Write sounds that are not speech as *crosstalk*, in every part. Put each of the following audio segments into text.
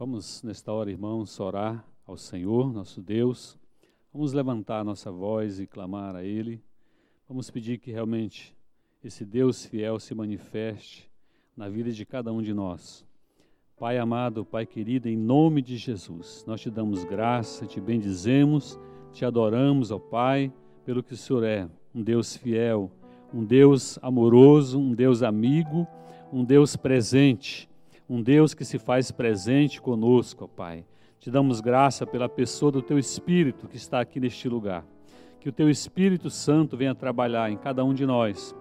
Vamos, nesta hora, irmãos, orar ao Senhor, nosso Deus. Vamos levantar nossa voz e clamar a Ele. Vamos pedir que realmente esse Deus fiel se manifeste na vida de cada um de nós. Pai amado, Pai querido, em nome de Jesus, nós te damos graça, te bendizemos, te adoramos, ó Pai, pelo que o Senhor é, um Deus fiel, um Deus amoroso, um Deus amigo, um Deus presente um Deus que se faz presente conosco, ó Pai. Te damos graça pela pessoa do Teu Espírito que está aqui neste lugar. Que o Teu Espírito Santo venha trabalhar em cada um de nós.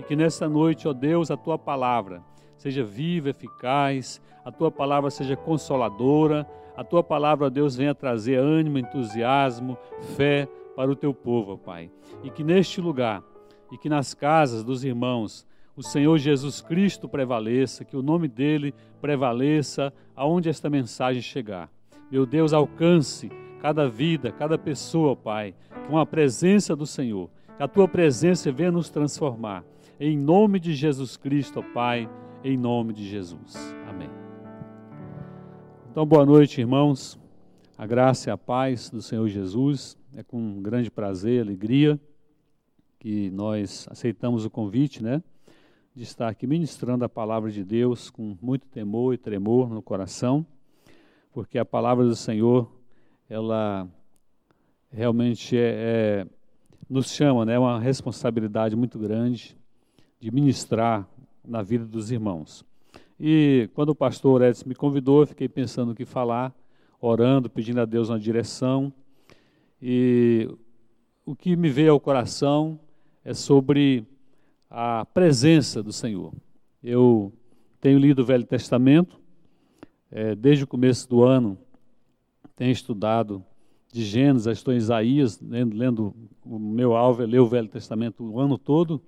E que nesta noite, ó Deus, a Tua palavra seja viva, eficaz, a Tua palavra seja consoladora, a Tua palavra, ó Deus, venha trazer ânimo, entusiasmo, fé para o Teu povo, ó Pai. E que neste lugar, e que nas casas dos irmãos, o Senhor Jesus Cristo prevaleça, que o nome dele prevaleça aonde esta mensagem chegar. Meu Deus, alcance cada vida, cada pessoa, Pai, com a presença do Senhor. Que a tua presença venha nos transformar. Em nome de Jesus Cristo, Pai, em nome de Jesus. Amém. Então, boa noite, irmãos. A graça e a paz do Senhor Jesus. É com grande prazer, alegria que nós aceitamos o convite, né? De estar aqui ministrando a palavra de Deus com muito temor e tremor no coração, porque a palavra do Senhor, ela realmente é, é, nos chama, né, é uma responsabilidade muito grande de ministrar na vida dos irmãos. E quando o pastor Edson me convidou, eu fiquei pensando o que falar, orando, pedindo a Deus uma direção. E o que me veio ao coração é sobre a presença do Senhor. Eu tenho lido o Velho Testamento, é, desde o começo do ano, tenho estudado de Gênesis, estou em Isaías, lendo, lendo, o meu alvo é ler o Velho Testamento o ano todo,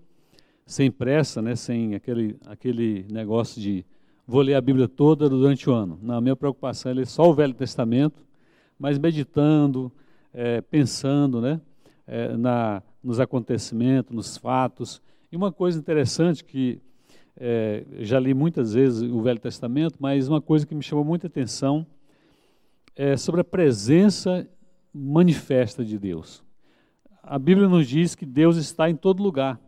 sem pressa, né, sem aquele, aquele negócio de vou ler a Bíblia toda durante o ano. Não, a minha preocupação é ler só o Velho Testamento, mas meditando, é, pensando né, é, na, nos acontecimentos, nos fatos, e uma coisa interessante que é, já li muitas vezes o Velho Testamento, mas uma coisa que me chamou muita atenção é sobre a presença manifesta de Deus. A Bíblia nos diz que Deus está em todo lugar,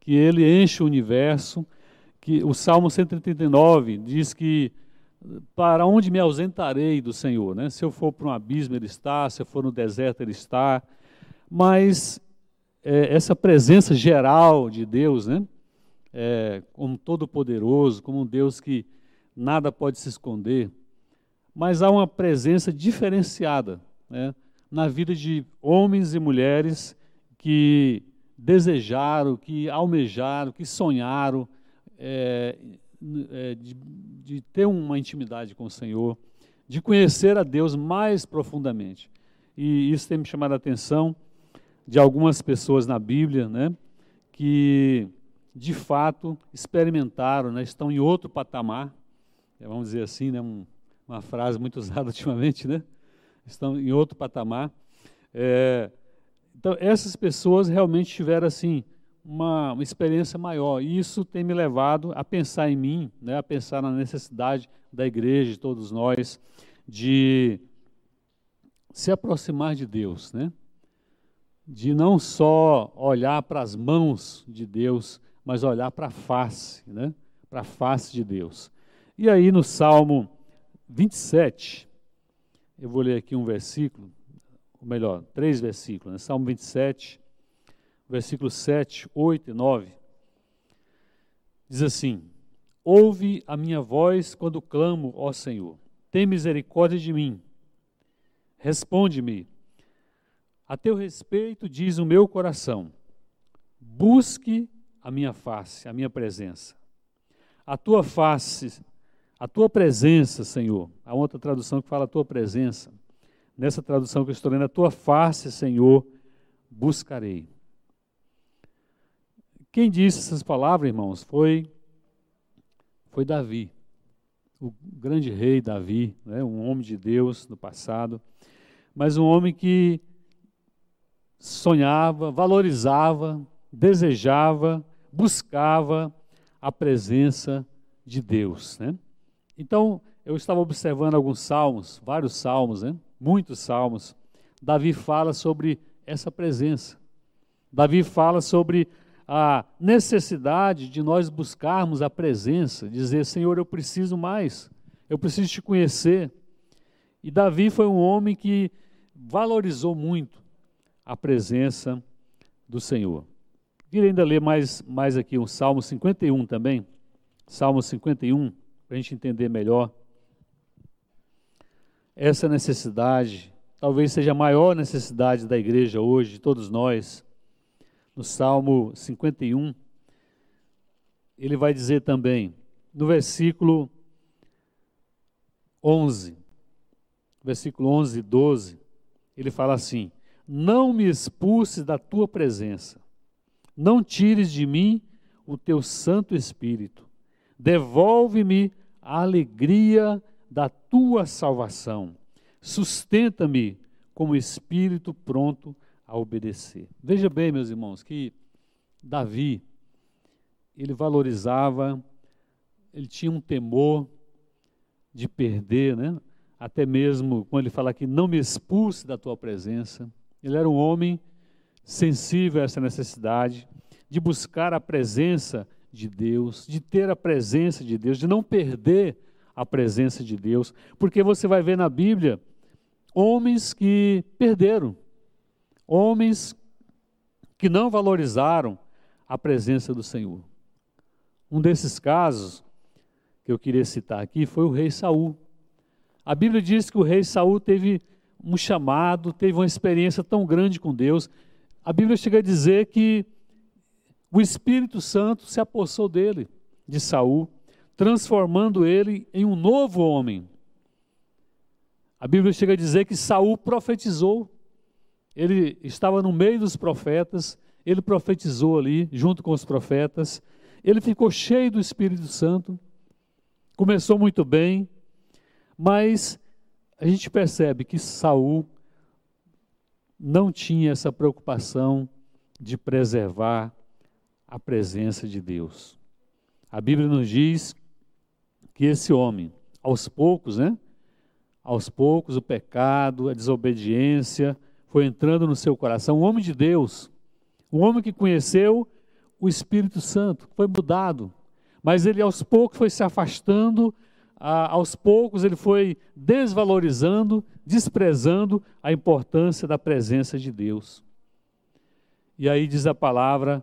que Ele enche o universo, que o Salmo 139 diz que para onde me ausentarei do Senhor, né? Se eu for para um abismo ele está, se eu for no deserto ele está, mas é, essa presença geral de Deus, né? É, como todo-poderoso, como um Deus que nada pode se esconder, mas há uma presença diferenciada né? na vida de homens e mulheres que desejaram, que almejaram, que sonharam é, é, de, de ter uma intimidade com o Senhor, de conhecer a Deus mais profundamente. E isso tem me chamado a atenção de algumas pessoas na Bíblia, né, que de fato experimentaram, né, estão em outro patamar, é, vamos dizer assim, né, um, uma frase muito *laughs* usada ultimamente, né, estão em outro patamar. É, então essas pessoas realmente tiveram assim uma, uma, experiência maior e isso tem me levado a pensar em mim, né, a pensar na necessidade da igreja, de todos nós, de se aproximar de Deus, né? De não só olhar para as mãos de Deus, mas olhar para a face, né? para a face de Deus. E aí no Salmo 27, eu vou ler aqui um versículo, ou melhor, três versículos, né? Salmo 27, versículos 7, 8 e 9, diz assim: Ouve a minha voz quando clamo, ó Senhor, tem misericórdia de mim, responde-me a teu respeito diz o meu coração: busque a minha face, a minha presença. A tua face, a tua presença, Senhor. Há outra tradução que fala a tua presença. Nessa tradução que eu estou lendo, a tua face, Senhor, buscarei. Quem disse essas palavras, irmãos, foi foi Davi, o grande rei Davi, né, um homem de Deus no passado, mas um homem que sonhava, valorizava, desejava, buscava a presença de Deus. Né? Então, eu estava observando alguns salmos, vários salmos, né? muitos salmos. Davi fala sobre essa presença. Davi fala sobre a necessidade de nós buscarmos a presença, dizer: Senhor, eu preciso mais, eu preciso te conhecer. E Davi foi um homem que valorizou muito a presença do Senhor. Queria ainda ler mais, mais aqui um Salmo 51 também. Salmo 51, para a gente entender melhor essa necessidade, talvez seja a maior necessidade da igreja hoje, de todos nós. No Salmo 51, ele vai dizer também, no versículo 11, versículo 11 e 12, ele fala assim: Não me expulses da tua presença, não tires de mim o teu Santo Espírito, devolve-me a alegria da tua salvação, sustenta-me como espírito pronto a obedecer. Veja bem, meus irmãos, que Davi, ele valorizava, ele tinha um temor de perder, né? até mesmo quando ele fala que não me expulse da tua presença. Ele era um homem sensível a essa necessidade de buscar a presença de Deus, de ter a presença de Deus, de não perder a presença de Deus, porque você vai ver na Bíblia homens que perderam, homens que não valorizaram a presença do Senhor. Um desses casos que eu queria citar aqui foi o rei Saul. A Bíblia diz que o rei Saul teve um chamado, teve uma experiência tão grande com Deus. A Bíblia chega a dizer que o Espírito Santo se apossou dele, de Saul, transformando ele em um novo homem. A Bíblia chega a dizer que Saul profetizou. Ele estava no meio dos profetas, ele profetizou ali junto com os profetas. Ele ficou cheio do Espírito Santo. Começou muito bem, mas a gente percebe que Saul não tinha essa preocupação de preservar a presença de Deus. A Bíblia nos diz que esse homem, aos poucos, né? Aos poucos o pecado, a desobediência foi entrando no seu coração. Um homem de Deus, um homem que conheceu o Espírito Santo, foi mudado, mas ele aos poucos foi se afastando aos poucos ele foi desvalorizando, desprezando a importância da presença de Deus. E aí diz a palavra,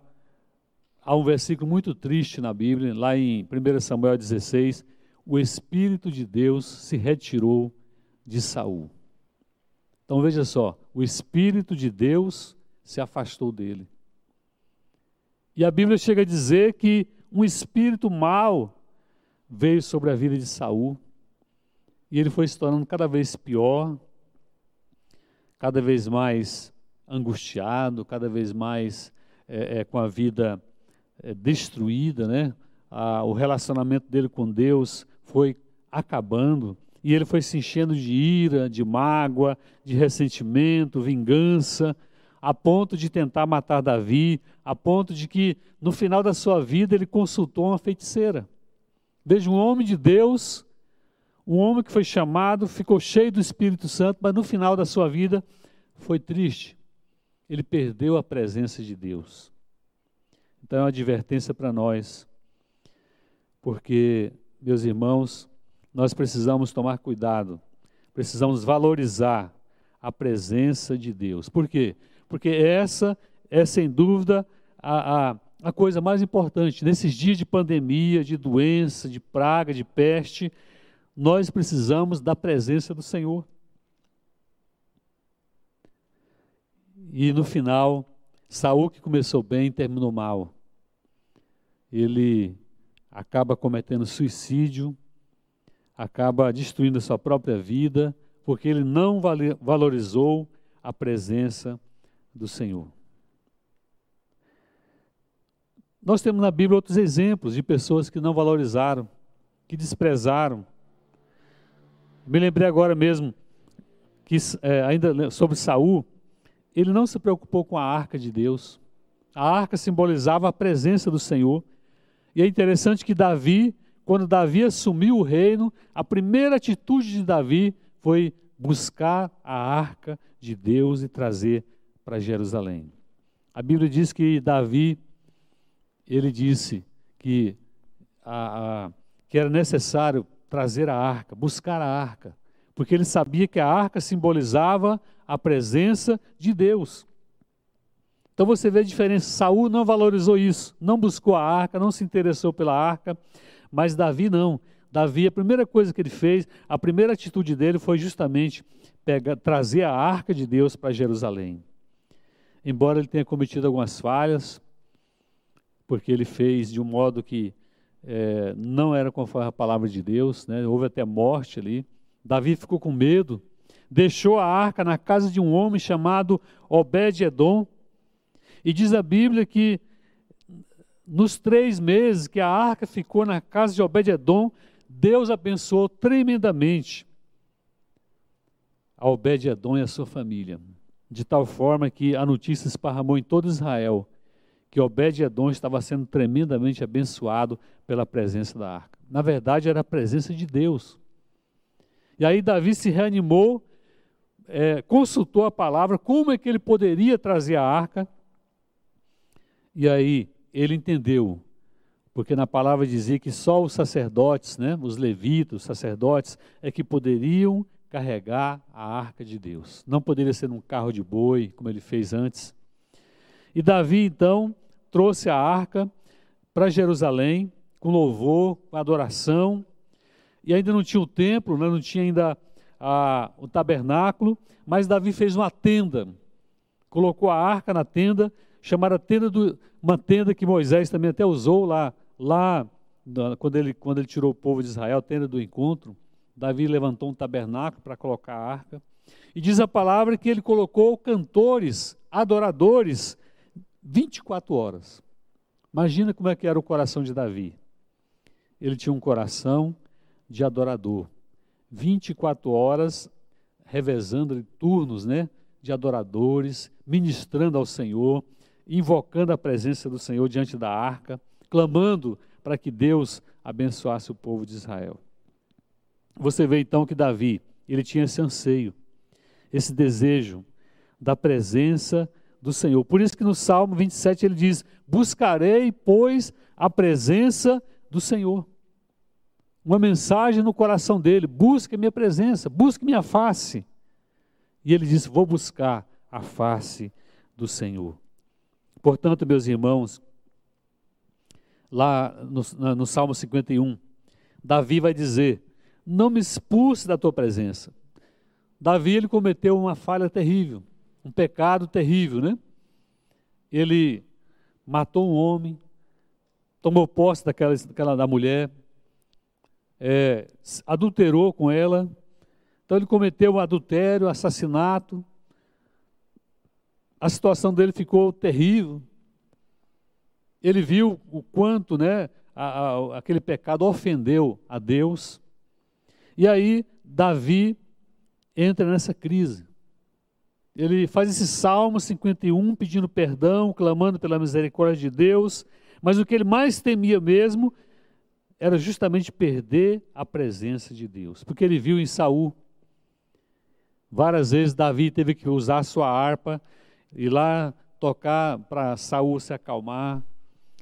há um versículo muito triste na Bíblia, lá em 1 Samuel 16, o Espírito de Deus se retirou de Saul. Então veja só, o Espírito de Deus se afastou dele. E a Bíblia chega a dizer que um espírito mau veio sobre a vida de Saul e ele foi se tornando cada vez pior, cada vez mais angustiado, cada vez mais é, é, com a vida é, destruída, né? O relacionamento dele com Deus foi acabando e ele foi se enchendo de ira, de mágoa, de ressentimento, vingança, a ponto de tentar matar Davi, a ponto de que no final da sua vida ele consultou uma feiticeira. Veja um homem de Deus, um homem que foi chamado, ficou cheio do Espírito Santo, mas no final da sua vida foi triste. Ele perdeu a presença de Deus. Então é uma advertência para nós, porque, meus irmãos, nós precisamos tomar cuidado, precisamos valorizar a presença de Deus. Por quê? Porque essa é, sem dúvida, a, a a coisa mais importante. Nesses dias de pandemia, de doença, de praga, de peste, nós precisamos da presença do Senhor. E no final, Saul que começou bem, terminou mal. Ele acaba cometendo suicídio, acaba destruindo a sua própria vida, porque ele não valorizou a presença do Senhor. Nós temos na Bíblia outros exemplos de pessoas que não valorizaram, que desprezaram. Me lembrei agora mesmo que é, ainda sobre Saul, ele não se preocupou com a arca de Deus. A arca simbolizava a presença do Senhor. E é interessante que Davi, quando Davi assumiu o reino, a primeira atitude de Davi foi buscar a arca de Deus e trazer para Jerusalém. A Bíblia diz que Davi, ele disse que, a, a, que era necessário trazer a arca, buscar a arca, porque ele sabia que a arca simbolizava a presença de Deus. Então você vê a diferença. Saul não valorizou isso, não buscou a arca, não se interessou pela arca, mas Davi não. Davi, a primeira coisa que ele fez, a primeira atitude dele foi justamente pegar, trazer a arca de Deus para Jerusalém. Embora ele tenha cometido algumas falhas, porque ele fez de um modo que é, não era conforme a palavra de Deus, né? houve até morte ali. Davi ficou com medo, deixou a arca na casa de um homem chamado Obed-Edom, e diz a Bíblia que nos três meses que a arca ficou na casa de Obed-Edom, Deus abençoou tremendamente a Obed-Edom e a sua família, de tal forma que a notícia esparramou em todo Israel que Obed-Edom estava sendo tremendamente abençoado pela presença da arca. Na verdade, era a presença de Deus. E aí Davi se reanimou, é, consultou a palavra, como é que ele poderia trazer a arca. E aí ele entendeu porque na palavra dizia que só os sacerdotes, né, os levitas, os sacerdotes, é que poderiam carregar a arca de Deus. Não poderia ser num carro de boi, como ele fez antes. E Davi, então, trouxe a arca para Jerusalém, com louvor, com adoração, e ainda não tinha o templo, né, não tinha ainda a, o tabernáculo, mas Davi fez uma tenda, colocou a arca na tenda, chamada tenda do, uma tenda que Moisés também até usou lá lá, quando ele, quando ele tirou o povo de Israel, tenda do encontro, Davi levantou um tabernáculo para colocar a arca. E diz a palavra que ele colocou cantores, adoradores, 24 horas. Imagina como é que era o coração de Davi. Ele tinha um coração de adorador. 24 horas revezando turnos, né, de adoradores, ministrando ao Senhor, invocando a presença do Senhor diante da arca clamando para que Deus abençoasse o povo de Israel. Você vê então que Davi, ele tinha esse anseio, esse desejo da presença do Senhor. Por isso que no Salmo 27 ele diz: Buscarei, pois, a presença do Senhor. Uma mensagem no coração dele: busque minha presença, busque minha face. E ele diz: Vou buscar a face do Senhor. Portanto, meus irmãos, lá no, no Salmo 51, Davi vai dizer: Não me expulse da tua presença. Davi ele cometeu uma falha terrível, um pecado terrível, né? Ele matou um homem, tomou posse daquela, daquela da mulher, é, adulterou com ela, então ele cometeu um adultério, assassinato. A situação dele ficou terrível ele viu o quanto né, a, a, aquele pecado ofendeu a Deus. E aí, Davi entra nessa crise. Ele faz esse Salmo 51 pedindo perdão, clamando pela misericórdia de Deus, mas o que ele mais temia mesmo era justamente perder a presença de Deus, porque ele viu em Saul várias vezes Davi teve que usar sua harpa e lá tocar para Saul se acalmar.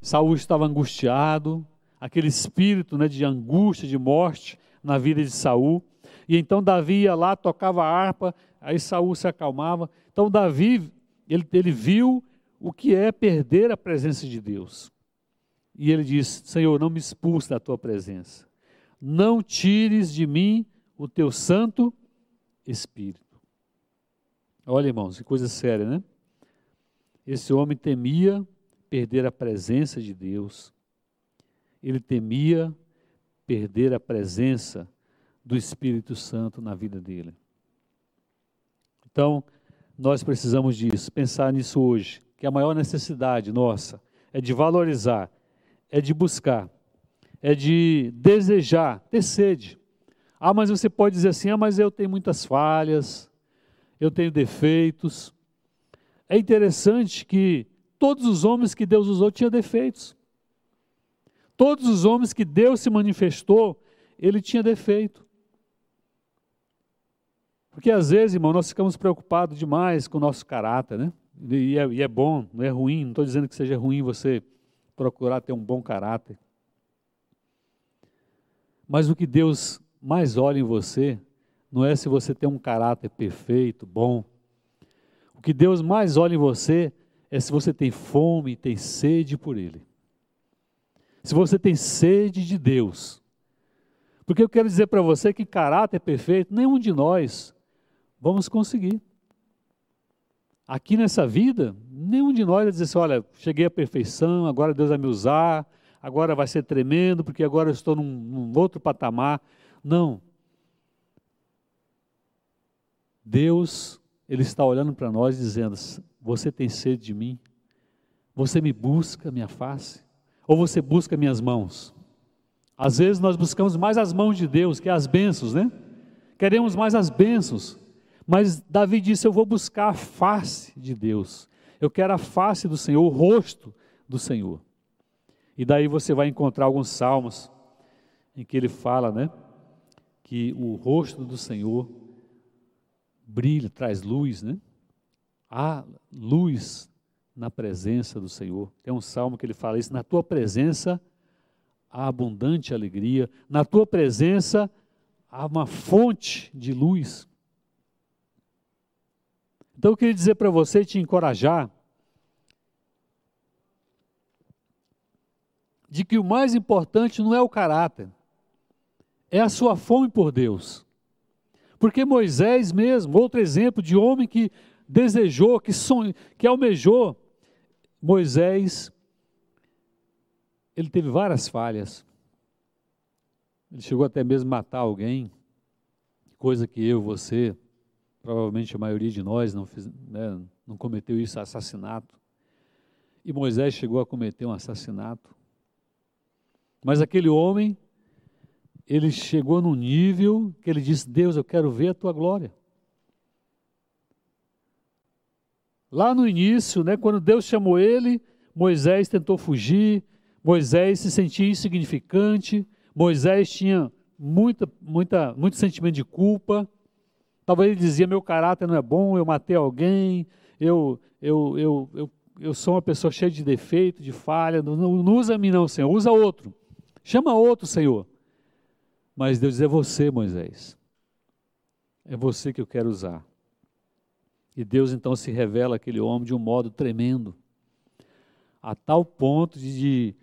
Saul estava angustiado, aquele espírito né, de angústia, de morte na vida de Saul. E então Davi ia lá, tocava a harpa, aí Saul se acalmava. Então Davi, ele, ele viu o que é perder a presença de Deus. E ele diz: Senhor, não me expulse da tua presença. Não tires de mim o teu santo espírito. Olha, irmãos, que coisa séria, né? Esse homem temia perder a presença de Deus, ele temia perder a presença do Espírito Santo na vida dele. Então, nós precisamos disso, pensar nisso hoje, que a maior necessidade nossa é de valorizar, é de buscar, é de desejar, ter sede. Ah, mas você pode dizer assim: ah, mas eu tenho muitas falhas, eu tenho defeitos. É interessante que todos os homens que Deus usou tinham defeitos. Todos os homens que Deus se manifestou, ele tinha defeito. Porque às vezes, irmão, nós ficamos preocupados demais com o nosso caráter, né? E é, e é bom, não é ruim, não estou dizendo que seja ruim você procurar ter um bom caráter. Mas o que Deus mais olha em você não é se você tem um caráter perfeito, bom. O que Deus mais olha em você é se você tem fome tem sede por Ele. Se você tem sede de Deus. Porque eu quero dizer para você que caráter perfeito, nenhum de nós vamos conseguir. Aqui nessa vida, nenhum de nós vai dizer assim: olha, cheguei à perfeição, agora Deus vai me usar, agora vai ser tremendo, porque agora eu estou num, num outro patamar. Não. Deus, Ele está olhando para nós dizendo: Você tem sede de mim? Você me busca minha face? Ou você busca minhas mãos? Às vezes nós buscamos mais as mãos de Deus, que as bênçãos, né? Queremos mais as bênçãos. Mas Davi disse: Eu vou buscar a face de Deus. Eu quero a face do Senhor, o rosto do Senhor. E daí você vai encontrar alguns salmos em que ele fala, né? Que o rosto do Senhor brilha, traz luz, né? Há luz na presença do Senhor. Tem um salmo que ele fala isso: na tua presença há abundante alegria, na tua presença há uma fonte de luz. Então eu queria dizer para você e te encorajar de que o mais importante não é o caráter, é a sua fome por Deus. Porque Moisés mesmo, outro exemplo de homem que desejou, que, sonhou, que almejou, Moisés, ele teve várias falhas. Ele chegou até mesmo a matar alguém, coisa que eu, você, provavelmente a maioria de nós não, né, não cometeu isso, assassinato. E Moisés chegou a cometer um assassinato. Mas aquele homem, ele chegou num nível que ele disse: Deus, eu quero ver a tua glória. Lá no início, né, quando Deus chamou ele, Moisés tentou fugir, Moisés se sentia insignificante, Moisés tinha muita, muita, muito sentimento de culpa, Talvez ele dizia: meu caráter não é bom, eu matei alguém, eu, eu, eu, eu, eu sou uma pessoa cheia de defeito, de falha. Não, não usa mim, não, Senhor, usa outro. Chama outro, Senhor. Mas Deus diz: é você, Moisés. É você que eu quero usar. E Deus então se revela aquele homem de um modo tremendo, a tal ponto de, de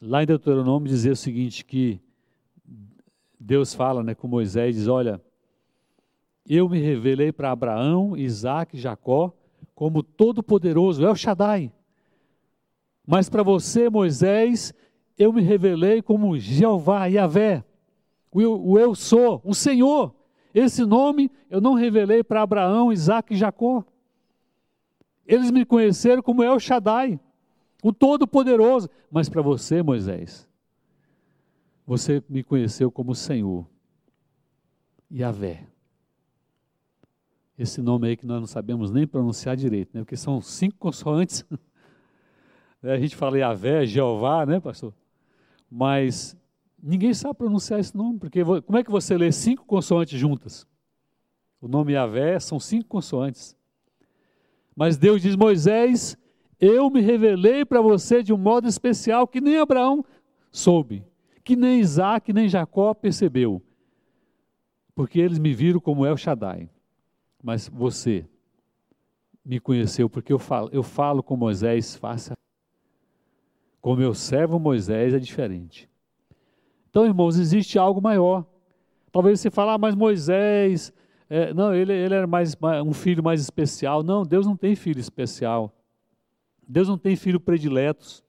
lá em Deuteronômio dizer o seguinte que Deus fala, né, com Moisés diz, olha, eu me revelei para Abraão, Isaac e Jacó como todo-poderoso, El Shaddai. Mas para você, Moisés, eu me revelei como Jeová, Yahvé, o eu, o eu sou, o Senhor. Esse nome eu não revelei para Abraão, Isaac e Jacó. Eles me conheceram como El Shaddai, o Todo-Poderoso. Mas para você, Moisés, você me conheceu como Senhor, Yahvé esse nome aí que nós não sabemos nem pronunciar direito, né? Porque são cinco consoantes. *laughs* a gente fala Yahvé, Jeová, né, pastor? Mas ninguém sabe pronunciar esse nome, porque como é que você lê cinco consoantes juntas? O nome Yahvé são cinco consoantes. Mas Deus diz: Moisés, eu me revelei para você de um modo especial que nem Abraão soube, que nem Isaac, nem Jacó percebeu, porque eles me viram como El Shaddai mas você me conheceu porque eu falo, eu falo com Moisés, faça. Com meu servo Moisés é diferente. Então, irmãos, existe algo maior. Talvez você fale, ah, mas Moisés, é, não, ele, ele era mais, um filho mais especial. Não, Deus não tem filho especial. Deus não tem filho prediletos.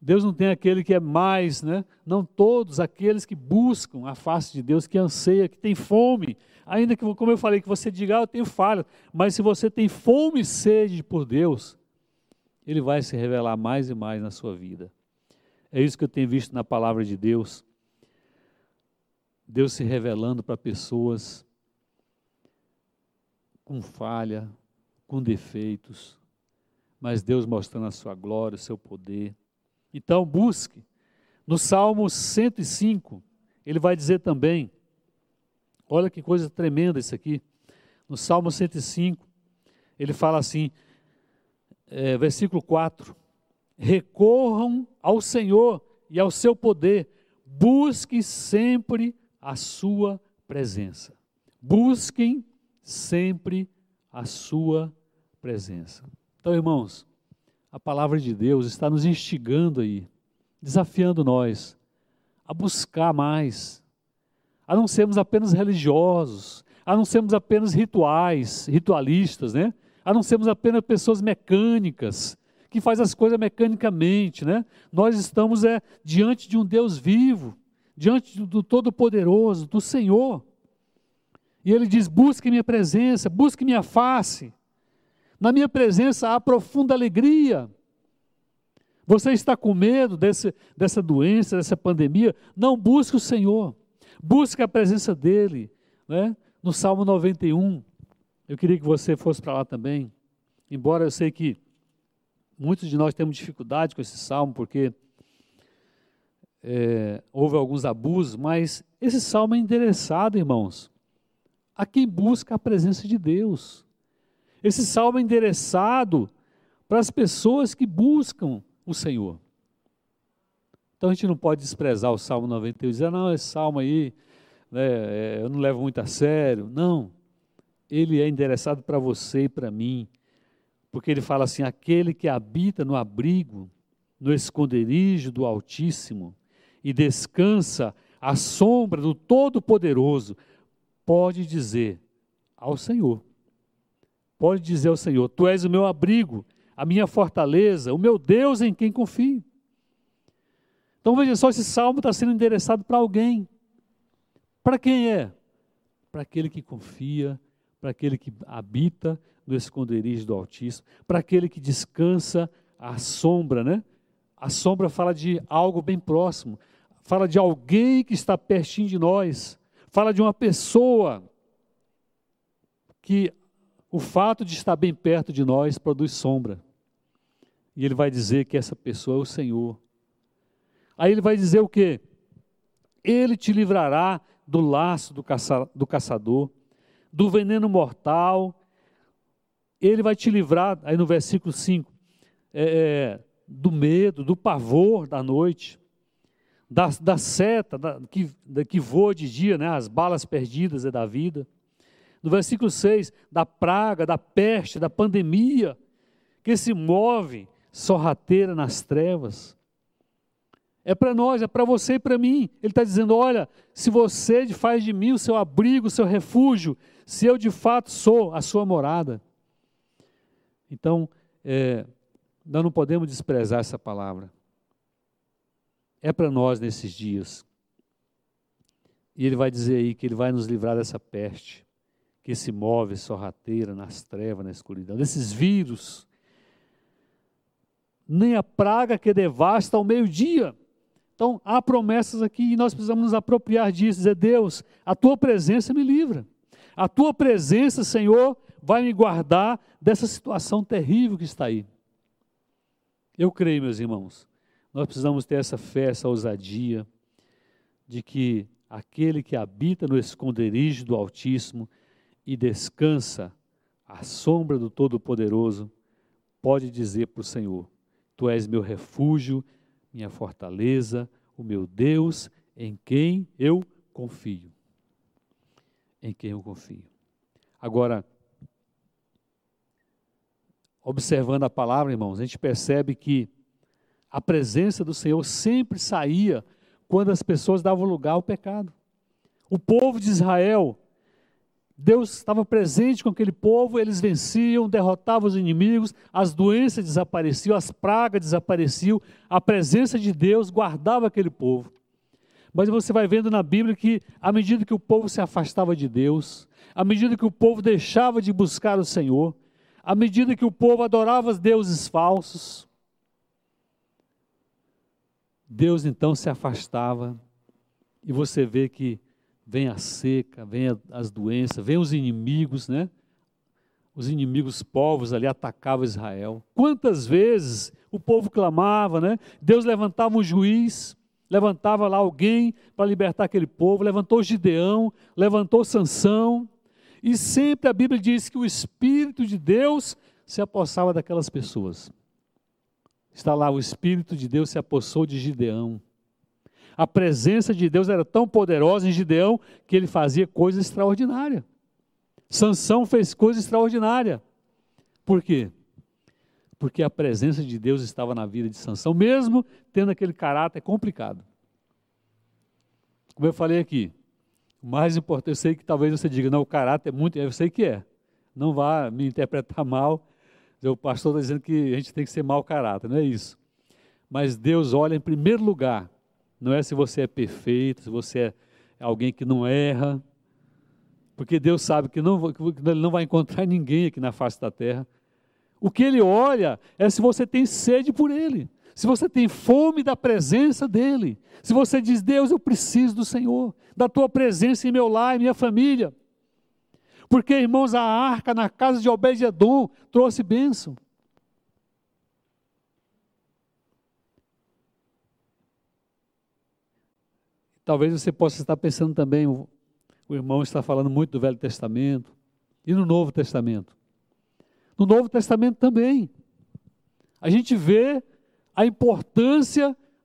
Deus não tem aquele que é mais, né? Não todos aqueles que buscam a face de Deus, que anseia, que tem fome. Ainda que, como eu falei, que você diga, ah, eu tenho falha, mas se você tem fome e sede por Deus, Ele vai se revelar mais e mais na sua vida. É isso que eu tenho visto na palavra de Deus. Deus se revelando para pessoas com falha, com defeitos, mas Deus mostrando a sua glória, o seu poder Então, busque. No Salmo 105, ele vai dizer também, olha que coisa tremenda isso aqui. No Salmo 105, ele fala assim, é, versículo 4: Recorram ao Senhor e ao seu poder, busque sempre a sua presença. Busquem sempre a sua presença. Então, irmãos, a palavra de Deus está nos instigando aí, desafiando nós a buscar mais, a não sermos apenas religiosos, a não sermos apenas rituais, ritualistas, né? A não sermos apenas pessoas mecânicas, que faz as coisas mecanicamente, né? Nós estamos é diante de um Deus vivo, diante do Todo-Poderoso, do Senhor. E ele diz: busque minha presença, busque minha face. Na minha presença há profunda alegria. Você está com medo desse, dessa doença, dessa pandemia? Não busque o Senhor. Busque a presença dEle. Né? No Salmo 91, eu queria que você fosse para lá também. Embora eu sei que muitos de nós temos dificuldade com esse salmo, porque é, houve alguns abusos, mas esse salmo é endereçado, irmãos, a quem busca a presença de Deus. Esse salmo é endereçado para as pessoas que buscam o Senhor. Então a gente não pode desprezar o Salmo 91 e dizer, não, esse salmo aí, né, é, eu não levo muito a sério. Não. Ele é endereçado para você e para mim. Porque ele fala assim: aquele que habita no abrigo, no esconderijo do Altíssimo e descansa à sombra do Todo-Poderoso, pode dizer ao Senhor: pode dizer ao Senhor: Tu és o meu abrigo, a minha fortaleza, o meu Deus em quem confio. Então veja só, esse salmo está sendo endereçado para alguém. Para quem é? Para aquele que confia, para aquele que habita no esconderijo do Altíssimo, para aquele que descansa à sombra, né? A sombra fala de algo bem próximo, fala de alguém que está pertinho de nós, fala de uma pessoa que o fato de estar bem perto de nós produz sombra. E ele vai dizer que essa pessoa é o Senhor. Aí ele vai dizer o quê? Ele te livrará do laço do, caça, do caçador, do veneno mortal. Ele vai te livrar, aí no versículo 5, é, é, do medo, do pavor da noite, da, da seta da, que, da, que voa de dia, né, as balas perdidas é da vida no versículo 6, da praga, da peste, da pandemia, que se move sorrateira nas trevas. É para nós, é para você e para mim. Ele está dizendo: olha, se você faz de mim o seu abrigo, o seu refúgio, se eu de fato sou a sua morada. Então, é, nós não podemos desprezar essa palavra. É para nós nesses dias. E ele vai dizer aí que ele vai nos livrar dessa peste que se move sorrateira nas trevas, na escuridão, desses vírus, nem a praga que devasta ao meio-dia. Então, há promessas aqui e nós precisamos nos apropriar disso, dizer, Deus, a tua presença me livra. A tua presença, Senhor, vai me guardar dessa situação terrível que está aí. Eu creio, meus irmãos, nós precisamos ter essa fé, essa ousadia, de que aquele que habita no esconderijo do Altíssimo e descansa à sombra do Todo-Poderoso, pode dizer para o Senhor: Tu és meu refúgio, minha fortaleza, o meu Deus, em quem eu confio. Em quem eu confio. Agora, observando a palavra, irmãos, a gente percebe que a presença do Senhor sempre saía quando as pessoas davam lugar ao pecado. O povo de Israel Deus estava presente com aquele povo, eles venciam, derrotavam os inimigos, as doenças desapareciam, as pragas desapareciam, a presença de Deus guardava aquele povo. Mas você vai vendo na Bíblia que, à medida que o povo se afastava de Deus, à medida que o povo deixava de buscar o Senhor, à medida que o povo adorava os deuses falsos, Deus então se afastava, e você vê que vem a seca, vem as doenças, vem os inimigos, né? os inimigos povos ali atacavam Israel. Quantas vezes o povo clamava, né? Deus levantava um juiz, levantava lá alguém para libertar aquele povo, levantou Gideão, levantou Sansão, e sempre a Bíblia diz que o Espírito de Deus se apossava daquelas pessoas. Está lá, o Espírito de Deus se apossou de Gideão. A presença de Deus era tão poderosa em Gideão que ele fazia coisa extraordinária. Sansão fez coisa extraordinária. Por quê? Porque a presença de Deus estava na vida de Sansão, mesmo tendo aquele caráter complicado. Como eu falei aqui, o mais importante, eu sei que talvez você diga, não, o caráter é muito, eu sei que é. Não vá me interpretar *laughs* mal. O pastor está dizendo que a gente tem que ser mau caráter, não é isso. Mas Deus olha em primeiro lugar, não é se você é perfeito, se você é alguém que não erra, porque Deus sabe que, não, que Ele não vai encontrar *laughs* ninguém aqui na face da terra. O que Ele olha é se você tem sede por Ele, se você tem fome da presença dEle, se você diz, Deus, eu preciso do Senhor, da Tua presença em meu lar, em minha família. Porque, irmãos, a arca na casa de Obed-Edom trouxe bênção. Talvez você possa estar pensando também, o irmão está falando muito do Velho Testamento e no Novo Testamento. No Novo Testamento também. A gente vê a importância